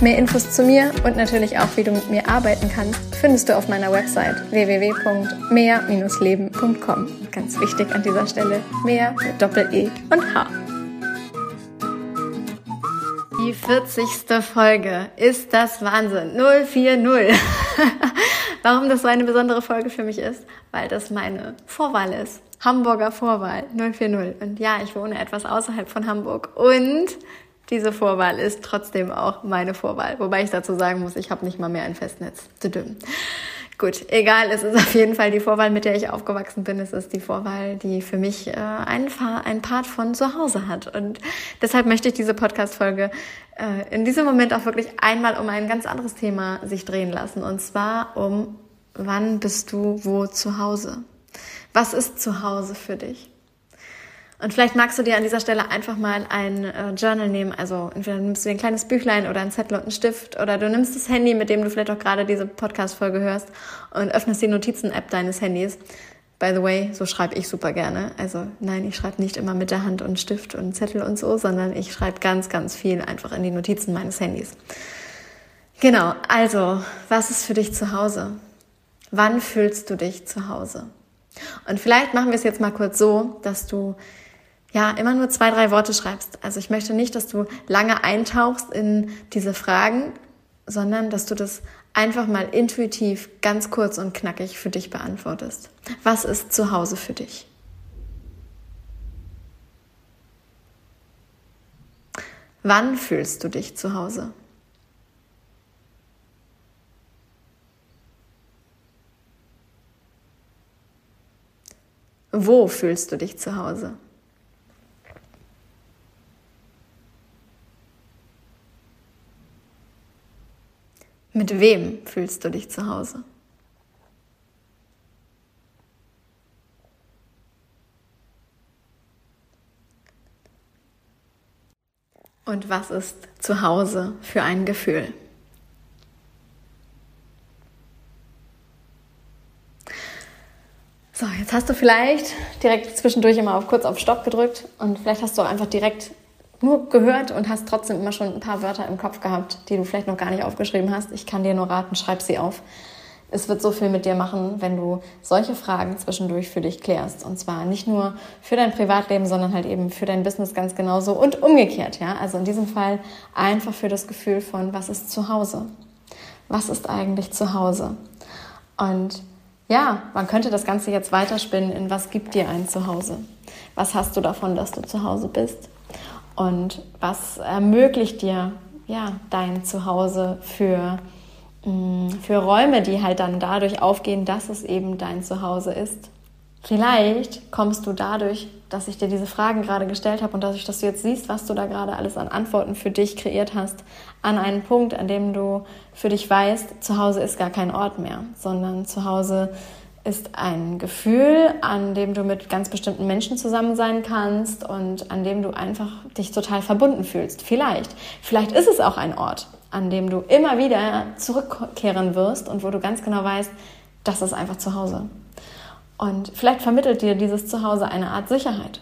Mehr Infos zu mir und natürlich auch, wie du mit mir arbeiten kannst, findest du auf meiner Website www.mehr-leben.com. Ganz wichtig an dieser Stelle, mehr mit Doppel-E und H. Die 40. Folge ist das Wahnsinn. 040. Warum das so eine besondere Folge für mich ist? Weil das meine Vorwahl ist. Hamburger Vorwahl 040. Und ja, ich wohne etwas außerhalb von Hamburg und diese Vorwahl ist trotzdem auch meine Vorwahl. Wobei ich dazu sagen muss, ich habe nicht mal mehr ein Festnetz. Gut, egal, es ist auf jeden Fall die Vorwahl, mit der ich aufgewachsen bin. Es ist die Vorwahl, die für mich äh, ein, ein Part von zu Hause hat. Und deshalb möchte ich diese Podcast-Folge äh, in diesem Moment auch wirklich einmal um ein ganz anderes Thema sich drehen lassen. Und zwar um, wann bist du wo zu Hause? Was ist zu Hause für dich? Und vielleicht magst du dir an dieser Stelle einfach mal ein äh, Journal nehmen. Also entweder nimmst du dir ein kleines Büchlein oder ein Zettel und einen Stift oder du nimmst das Handy, mit dem du vielleicht auch gerade diese Podcast-Folge hörst und öffnest die Notizen-App deines Handys. By the way, so schreibe ich super gerne. Also nein, ich schreibe nicht immer mit der Hand und Stift und Zettel und so, sondern ich schreibe ganz, ganz viel einfach in die Notizen meines Handys. Genau, also, was ist für dich zu Hause? Wann fühlst du dich zu Hause? Und vielleicht machen wir es jetzt mal kurz so, dass du ja, immer nur zwei, drei Worte schreibst. Also ich möchte nicht, dass du lange eintauchst in diese Fragen, sondern dass du das einfach mal intuitiv, ganz kurz und knackig für dich beantwortest. Was ist zu Hause für dich? Wann fühlst du dich zu Hause? Wo fühlst du dich zu Hause? Mit wem fühlst du dich zu Hause? Und was ist zu Hause für ein Gefühl? So, jetzt hast du vielleicht direkt zwischendurch immer auf kurz auf Stopp gedrückt und vielleicht hast du einfach direkt nur gehört und hast trotzdem immer schon ein paar Wörter im Kopf gehabt, die du vielleicht noch gar nicht aufgeschrieben hast. Ich kann dir nur raten, schreib sie auf. Es wird so viel mit dir machen, wenn du solche Fragen zwischendurch für dich klärst. Und zwar nicht nur für dein Privatleben, sondern halt eben für dein Business ganz genauso und umgekehrt. Ja? Also in diesem Fall einfach für das Gefühl von, was ist zu Hause? Was ist eigentlich zu Hause? Und ja, man könnte das Ganze jetzt weiterspinnen in, was gibt dir ein Zuhause? Was hast du davon, dass du zu Hause bist? Und was ermöglicht dir ja, dein Zuhause für, mm, für Räume, die halt dann dadurch aufgehen, dass es eben dein Zuhause ist? Vielleicht kommst du dadurch, dass ich dir diese Fragen gerade gestellt habe und dadurch, dass du jetzt siehst, was du da gerade alles an Antworten für dich kreiert hast, an einen Punkt, an dem du für dich weißt, zu Hause ist gar kein Ort mehr, sondern zu Hause ist ein Gefühl, an dem du mit ganz bestimmten Menschen zusammen sein kannst und an dem du einfach dich total verbunden fühlst. Vielleicht. Vielleicht ist es auch ein Ort, an dem du immer wieder zurückkehren wirst und wo du ganz genau weißt, das ist einfach zu Hause. Und vielleicht vermittelt dir dieses Zuhause eine Art Sicherheit.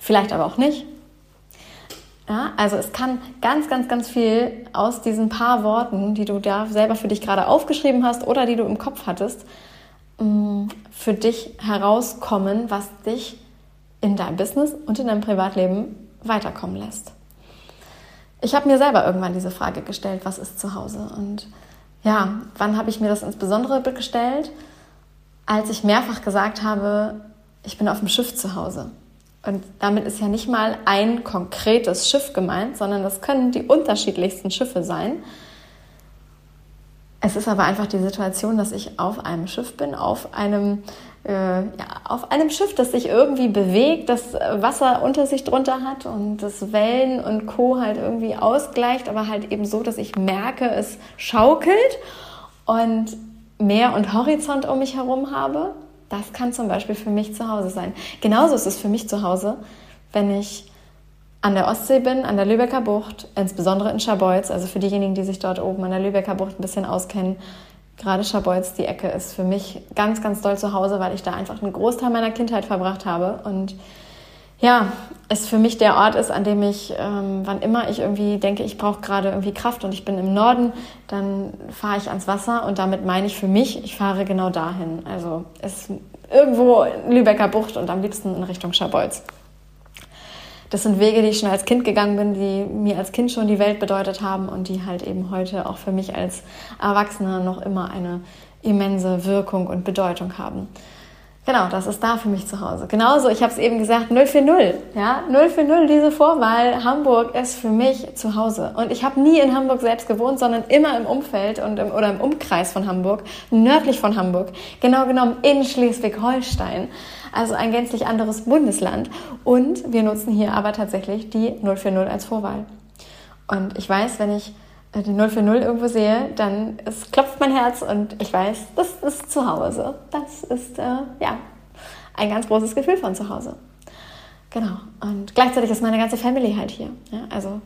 Vielleicht aber auch nicht. Ja, also es kann ganz, ganz, ganz viel aus diesen paar Worten, die du da selber für dich gerade aufgeschrieben hast oder die du im Kopf hattest, für dich herauskommen, was dich in deinem Business und in deinem Privatleben weiterkommen lässt. Ich habe mir selber irgendwann diese Frage gestellt, was ist zu Hause? Und ja, wann habe ich mir das insbesondere gestellt? Als ich mehrfach gesagt habe, ich bin auf dem Schiff zu Hause. Und damit ist ja nicht mal ein konkretes Schiff gemeint, sondern das können die unterschiedlichsten Schiffe sein. Es ist aber einfach die Situation, dass ich auf einem Schiff bin, auf einem, äh, ja, auf einem Schiff, das sich irgendwie bewegt, das Wasser unter sich drunter hat und das Wellen und Co. halt irgendwie ausgleicht, aber halt eben so, dass ich merke, es schaukelt und Meer und Horizont um mich herum habe. Das kann zum Beispiel für mich zu Hause sein. Genauso ist es für mich zu Hause, wenn ich an der Ostsee bin, an der Lübecker Bucht, insbesondere in Scharbeutz, also für diejenigen, die sich dort oben an der Lübecker Bucht ein bisschen auskennen, gerade Scharbeutz, die Ecke ist für mich ganz, ganz doll zu Hause, weil ich da einfach einen Großteil meiner Kindheit verbracht habe und ja, es für mich der Ort ist, an dem ich, ähm, wann immer ich irgendwie denke, ich brauche gerade irgendwie Kraft und ich bin im Norden, dann fahre ich ans Wasser und damit meine ich für mich, ich fahre genau dahin. Also es ist irgendwo Lübecker Bucht und am liebsten in Richtung Scharbeutz. Das sind Wege, die ich schon als Kind gegangen bin, die mir als Kind schon die Welt bedeutet haben und die halt eben heute auch für mich als Erwachsener noch immer eine immense Wirkung und Bedeutung haben. Genau, das ist da für mich zu Hause. Genauso, ich habe es eben gesagt, 040. Ja, 040, diese Vorwahl. Hamburg ist für mich zu Hause. Und ich habe nie in Hamburg selbst gewohnt, sondern immer im Umfeld und im, oder im Umkreis von Hamburg, nördlich von Hamburg, genau genommen in Schleswig-Holstein. Also ein gänzlich anderes Bundesland. Und wir nutzen hier aber tatsächlich die 040 als Vorwahl. Und ich weiß, wenn ich äh, die 040 irgendwo sehe, dann es klopft mein Herz und ich weiß, das ist zu Hause. Das ist äh, ja ein ganz großes Gefühl von zu Hause. Genau. Und gleichzeitig ist meine ganze Family halt hier. Ja? Also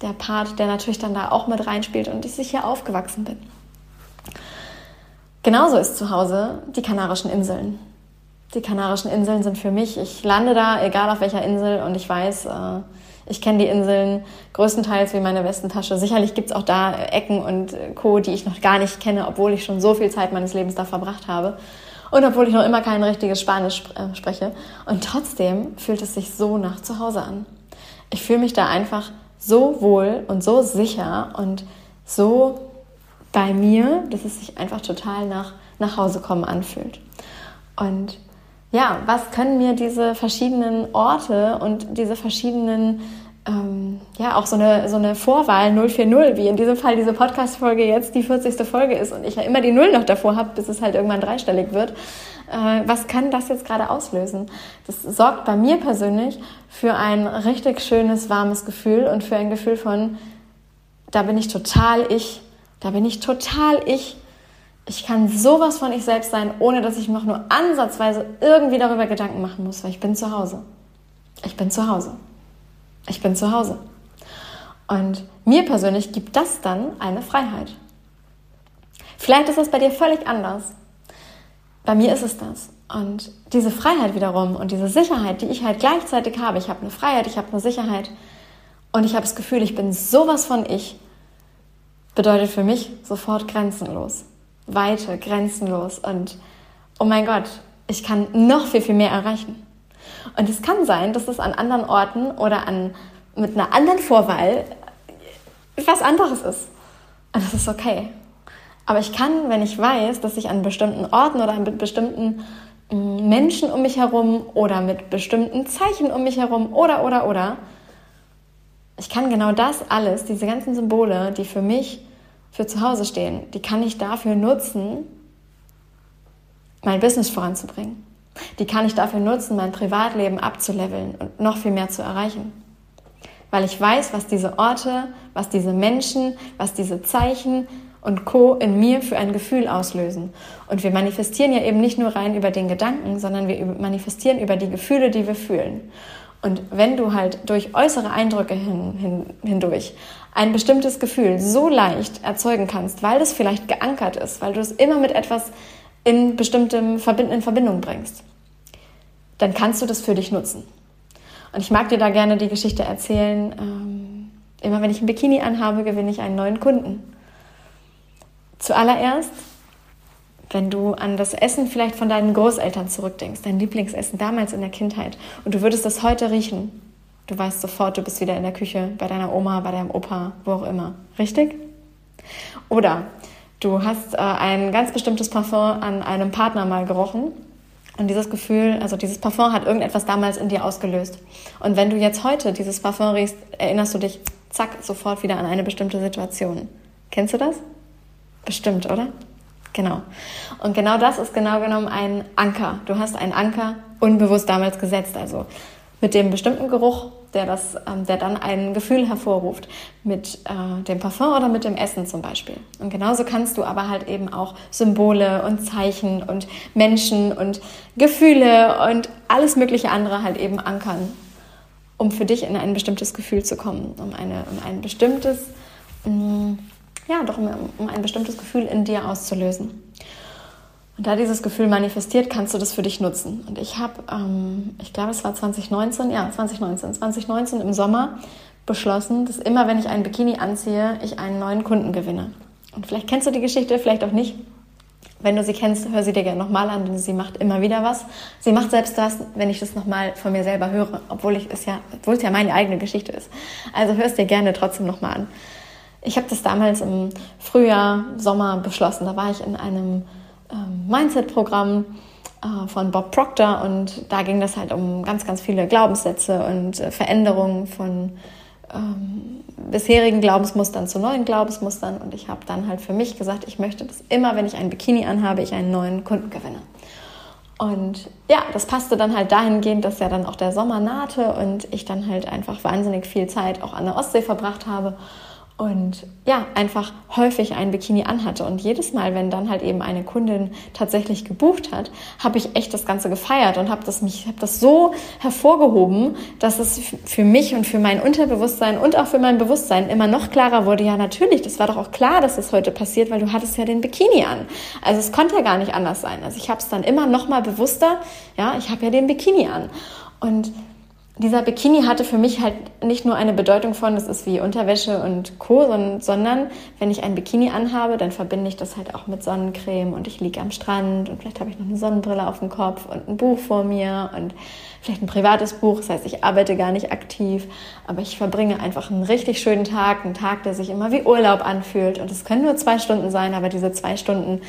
der Part, der natürlich dann da auch mit reinspielt und ich hier aufgewachsen bin. Genauso ist zu Hause die Kanarischen Inseln. Die Kanarischen Inseln sind für mich, ich lande da, egal auf welcher Insel, und ich weiß, äh, ich kenne die Inseln größtenteils wie meine Westentasche. Sicherlich gibt es auch da Ecken und Co., die ich noch gar nicht kenne, obwohl ich schon so viel Zeit meines Lebens da verbracht habe. Und obwohl ich noch immer kein richtiges Spanisch äh, spreche. Und trotzdem fühlt es sich so nach zu Hause an. Ich fühle mich da einfach so wohl und so sicher und so bei mir, dass es sich einfach total nach, nach Hause kommen anfühlt. Und ja, was können mir diese verschiedenen Orte und diese verschiedenen, ähm, ja, auch so eine, so eine Vorwahl 040, wie in diesem Fall diese Podcast-Folge jetzt die 40. Folge ist und ich ja immer die Null noch davor habe, bis es halt irgendwann dreistellig wird. Äh, was kann das jetzt gerade auslösen? Das sorgt bei mir persönlich für ein richtig schönes, warmes Gefühl und für ein Gefühl von, da bin ich total ich, da bin ich total ich ich kann sowas von ich selbst sein, ohne dass ich mir auch nur ansatzweise irgendwie darüber Gedanken machen muss, weil ich bin zu Hause. Ich bin zu Hause. Ich bin zu Hause. Und mir persönlich gibt das dann eine Freiheit. Vielleicht ist das bei dir völlig anders. Bei mir ist es das. Und diese Freiheit wiederum und diese Sicherheit, die ich halt gleichzeitig habe, ich habe eine Freiheit, ich habe eine Sicherheit und ich habe das Gefühl, ich bin sowas von ich, bedeutet für mich sofort grenzenlos. Weite, grenzenlos und oh mein Gott, ich kann noch viel, viel mehr erreichen. Und es kann sein, dass es an anderen Orten oder an, mit einer anderen Vorwahl was anderes ist. Und das ist okay. Aber ich kann, wenn ich weiß, dass ich an bestimmten Orten oder mit bestimmten mm, Menschen um mich herum oder mit bestimmten Zeichen um mich herum oder, oder, oder, ich kann genau das alles, diese ganzen Symbole, die für mich für zu Hause stehen, die kann ich dafür nutzen, mein Business voranzubringen. Die kann ich dafür nutzen, mein Privatleben abzuleveln und noch viel mehr zu erreichen. Weil ich weiß, was diese Orte, was diese Menschen, was diese Zeichen und Co. in mir für ein Gefühl auslösen. Und wir manifestieren ja eben nicht nur rein über den Gedanken, sondern wir manifestieren über die Gefühle, die wir fühlen. Und wenn du halt durch äußere Eindrücke hin, hin, hindurch ein bestimmtes Gefühl so leicht erzeugen kannst, weil das vielleicht geankert ist, weil du es immer mit etwas in bestimmtem Verbind in Verbindung bringst, dann kannst du das für dich nutzen. Und ich mag dir da gerne die Geschichte erzählen. Ähm, immer wenn ich ein Bikini anhabe, gewinne ich einen neuen Kunden. Zuallererst, wenn du an das Essen vielleicht von deinen Großeltern zurückdenkst, dein Lieblingsessen damals in der Kindheit, und du würdest das heute riechen, Du weißt sofort, du bist wieder in der Küche, bei deiner Oma, bei deinem Opa, wo auch immer. Richtig? Oder du hast äh, ein ganz bestimmtes Parfum an einem Partner mal gerochen und dieses Gefühl, also dieses Parfum hat irgendetwas damals in dir ausgelöst. Und wenn du jetzt heute dieses Parfum riechst, erinnerst du dich, zack, sofort wieder an eine bestimmte Situation. Kennst du das? Bestimmt, oder? Genau. Und genau das ist genau genommen ein Anker. Du hast einen Anker unbewusst damals gesetzt. Also mit dem bestimmten Geruch, der, das, ähm, der dann ein Gefühl hervorruft, mit äh, dem Parfum oder mit dem Essen zum Beispiel. Und genauso kannst du aber halt eben auch Symbole und Zeichen und Menschen und Gefühle und alles mögliche andere halt eben ankern, um für dich in ein bestimmtes Gefühl zu kommen, um, eine, um ein bestimmtes, mh, mm, ja, doch um, um ein bestimmtes Gefühl in dir auszulösen. Und da dieses Gefühl manifestiert, kannst du das für dich nutzen. Und ich habe, ähm, ich glaube, es war 2019, ja, 2019, 2019 im Sommer beschlossen, dass immer, wenn ich einen Bikini anziehe, ich einen neuen Kunden gewinne. Und vielleicht kennst du die Geschichte, vielleicht auch nicht. Wenn du sie kennst, hör sie dir gerne nochmal an, denn sie macht immer wieder was. Sie macht selbst das, wenn ich das nochmal von mir selber höre, obwohl ich es ja, obwohl es ja meine eigene Geschichte ist. Also hör es dir gerne trotzdem nochmal an. Ich habe das damals im Frühjahr, Sommer beschlossen. Da war ich in einem ähm, Mindset-Programm äh, von Bob Proctor und da ging das halt um ganz, ganz viele Glaubenssätze und äh, Veränderungen von ähm, bisherigen Glaubensmustern zu neuen Glaubensmustern und ich habe dann halt für mich gesagt, ich möchte, dass immer, wenn ich ein Bikini anhabe, ich einen neuen Kunden gewinne. Und ja, das passte dann halt dahingehend, dass ja dann auch der Sommer nahte und ich dann halt einfach wahnsinnig viel Zeit auch an der Ostsee verbracht habe und ja, einfach häufig ein Bikini anhatte. Und jedes Mal, wenn dann halt eben eine Kundin tatsächlich gebucht hat, habe ich echt das Ganze gefeiert und habe das, hab das so hervorgehoben, dass es für mich und für mein Unterbewusstsein und auch für mein Bewusstsein immer noch klarer wurde, ja natürlich, das war doch auch klar, dass das heute passiert, weil du hattest ja den Bikini an. Also es konnte ja gar nicht anders sein. Also ich habe es dann immer noch mal bewusster, ja, ich habe ja den Bikini an. Und dieser Bikini hatte für mich halt nicht nur eine Bedeutung von, das ist wie Unterwäsche und Co., sondern wenn ich ein Bikini anhabe, dann verbinde ich das halt auch mit Sonnencreme und ich liege am Strand und vielleicht habe ich noch eine Sonnenbrille auf dem Kopf und ein Buch vor mir und vielleicht ein privates Buch. Das heißt, ich arbeite gar nicht aktiv, aber ich verbringe einfach einen richtig schönen Tag, einen Tag, der sich immer wie Urlaub anfühlt und es können nur zwei Stunden sein, aber diese zwei Stunden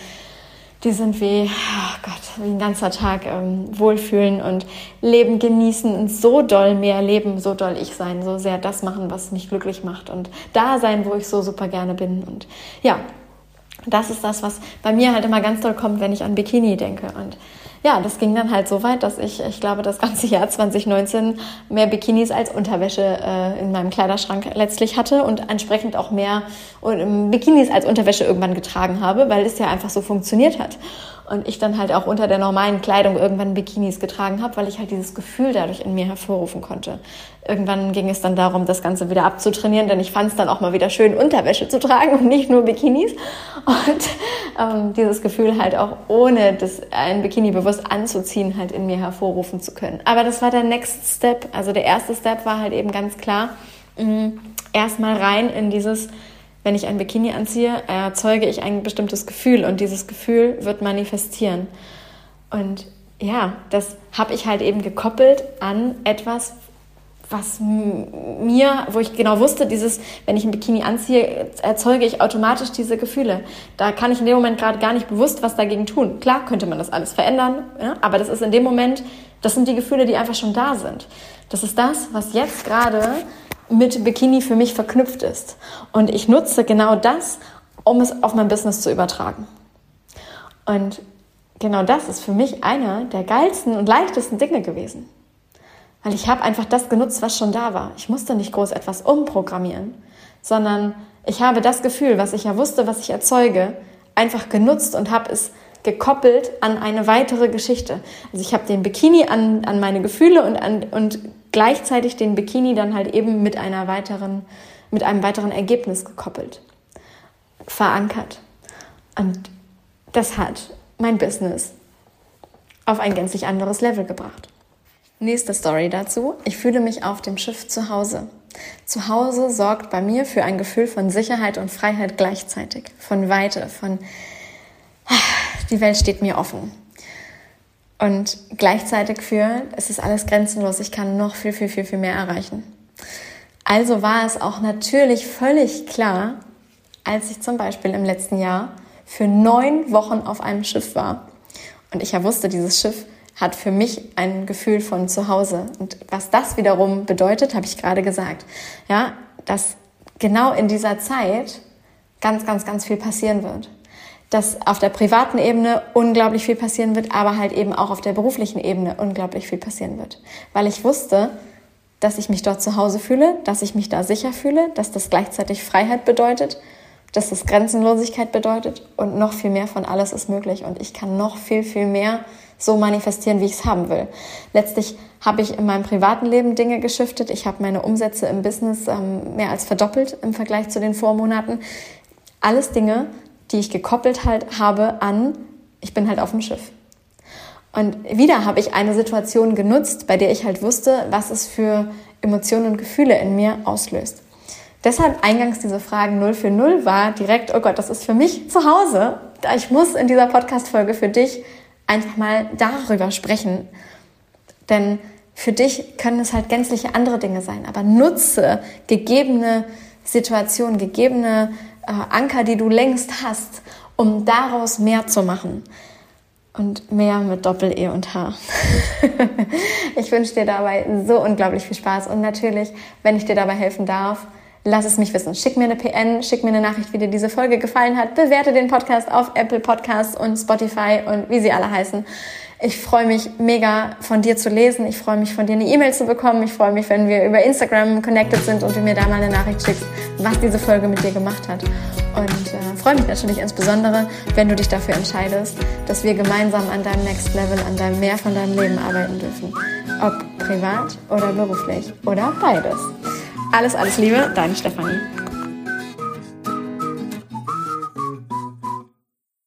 die sind wie, oh Gott, wie ein ganzer Tag ähm, wohlfühlen und Leben genießen und so doll mehr leben, so doll ich sein, so sehr das machen, was mich glücklich macht und da sein, wo ich so super gerne bin. Und ja, das ist das, was bei mir halt immer ganz toll kommt, wenn ich an Bikini denke. Und ja, das ging dann halt so weit, dass ich, ich glaube, das ganze Jahr 2019 mehr Bikinis als Unterwäsche äh, in meinem Kleiderschrank letztlich hatte und entsprechend auch mehr ähm, Bikinis als Unterwäsche irgendwann getragen habe, weil es ja einfach so funktioniert hat. Und ich dann halt auch unter der normalen Kleidung irgendwann Bikinis getragen habe, weil ich halt dieses Gefühl dadurch in mir hervorrufen konnte. Irgendwann ging es dann darum, das Ganze wieder abzutrainieren, denn ich fand es dann auch mal wieder schön, Unterwäsche zu tragen und nicht nur Bikinis. Und ähm, dieses Gefühl halt auch ohne das, ein Bikini bewusst anzuziehen, halt in mir hervorrufen zu können. Aber das war der Next Step. Also der erste Step war halt eben ganz klar, mm, erstmal rein in dieses wenn ich ein Bikini anziehe, erzeuge ich ein bestimmtes Gefühl und dieses Gefühl wird manifestieren. Und ja, das habe ich halt eben gekoppelt an etwas, was mir, wo ich genau wusste, dieses, wenn ich ein Bikini anziehe, erzeuge ich automatisch diese Gefühle. Da kann ich in dem Moment gerade gar nicht bewusst was dagegen tun. Klar könnte man das alles verändern, ja, aber das ist in dem Moment, das sind die Gefühle, die einfach schon da sind. Das ist das, was jetzt gerade mit Bikini für mich verknüpft ist. Und ich nutze genau das, um es auf mein Business zu übertragen. Und genau das ist für mich einer der geilsten und leichtesten Dinge gewesen. Weil ich habe einfach das genutzt, was schon da war. Ich musste nicht groß etwas umprogrammieren, sondern ich habe das Gefühl, was ich ja wusste, was ich erzeuge, einfach genutzt und habe es gekoppelt an eine weitere Geschichte. Also ich habe den Bikini an, an meine Gefühle und, an, und gleichzeitig den Bikini dann halt eben mit einer weiteren, mit einem weiteren Ergebnis gekoppelt, verankert. Und das hat mein Business auf ein gänzlich anderes Level gebracht. Nächste Story dazu. Ich fühle mich auf dem Schiff zu Hause. Zu Hause sorgt bei mir für ein Gefühl von Sicherheit und Freiheit gleichzeitig, von Weite, von die Welt steht mir offen. Und gleichzeitig für, es ist alles grenzenlos, ich kann noch viel, viel, viel, viel mehr erreichen. Also war es auch natürlich völlig klar, als ich zum Beispiel im letzten Jahr für neun Wochen auf einem Schiff war. Und ich ja wusste, dieses Schiff hat für mich ein Gefühl von Zuhause. Und was das wiederum bedeutet, habe ich gerade gesagt. Ja, dass genau in dieser Zeit ganz, ganz, ganz viel passieren wird. Dass auf der privaten Ebene unglaublich viel passieren wird, aber halt eben auch auf der beruflichen Ebene unglaublich viel passieren wird. Weil ich wusste, dass ich mich dort zu Hause fühle, dass ich mich da sicher fühle, dass das gleichzeitig Freiheit bedeutet, dass das Grenzenlosigkeit bedeutet und noch viel mehr von alles ist möglich und ich kann noch viel, viel mehr so manifestieren, wie ich es haben will. Letztlich habe ich in meinem privaten Leben Dinge geschiftet. Ich habe meine Umsätze im Business ähm, mehr als verdoppelt im Vergleich zu den Vormonaten. Alles Dinge, die ich gekoppelt halt habe an, ich bin halt auf dem Schiff. Und wieder habe ich eine Situation genutzt, bei der ich halt wusste, was es für Emotionen und Gefühle in mir auslöst. Deshalb eingangs diese Fragen 0 für 0 war direkt, oh Gott, das ist für mich zu Hause. Ich muss in dieser Podcast-Folge für dich einfach mal darüber sprechen. Denn für dich können es halt gänzliche andere Dinge sein. Aber nutze gegebene Situationen, gegebene Anker, die du längst hast, um daraus mehr zu machen. Und mehr mit Doppel-E und H. ich wünsche dir dabei so unglaublich viel Spaß. Und natürlich, wenn ich dir dabei helfen darf, lass es mich wissen. Schick mir eine PN, schick mir eine Nachricht, wie dir diese Folge gefallen hat. Bewerte den Podcast auf Apple Podcasts und Spotify und wie sie alle heißen. Ich freue mich mega von dir zu lesen. Ich freue mich von dir eine E-Mail zu bekommen. Ich freue mich, wenn wir über Instagram connected sind und du mir da mal eine Nachricht schickst, was diese Folge mit dir gemacht hat. Und äh, freue mich natürlich insbesondere, wenn du dich dafür entscheidest, dass wir gemeinsam an deinem Next Level, an deinem Mehr von deinem Leben arbeiten dürfen. Ob privat oder beruflich oder beides. Alles, alles Liebe, deine Stefanie.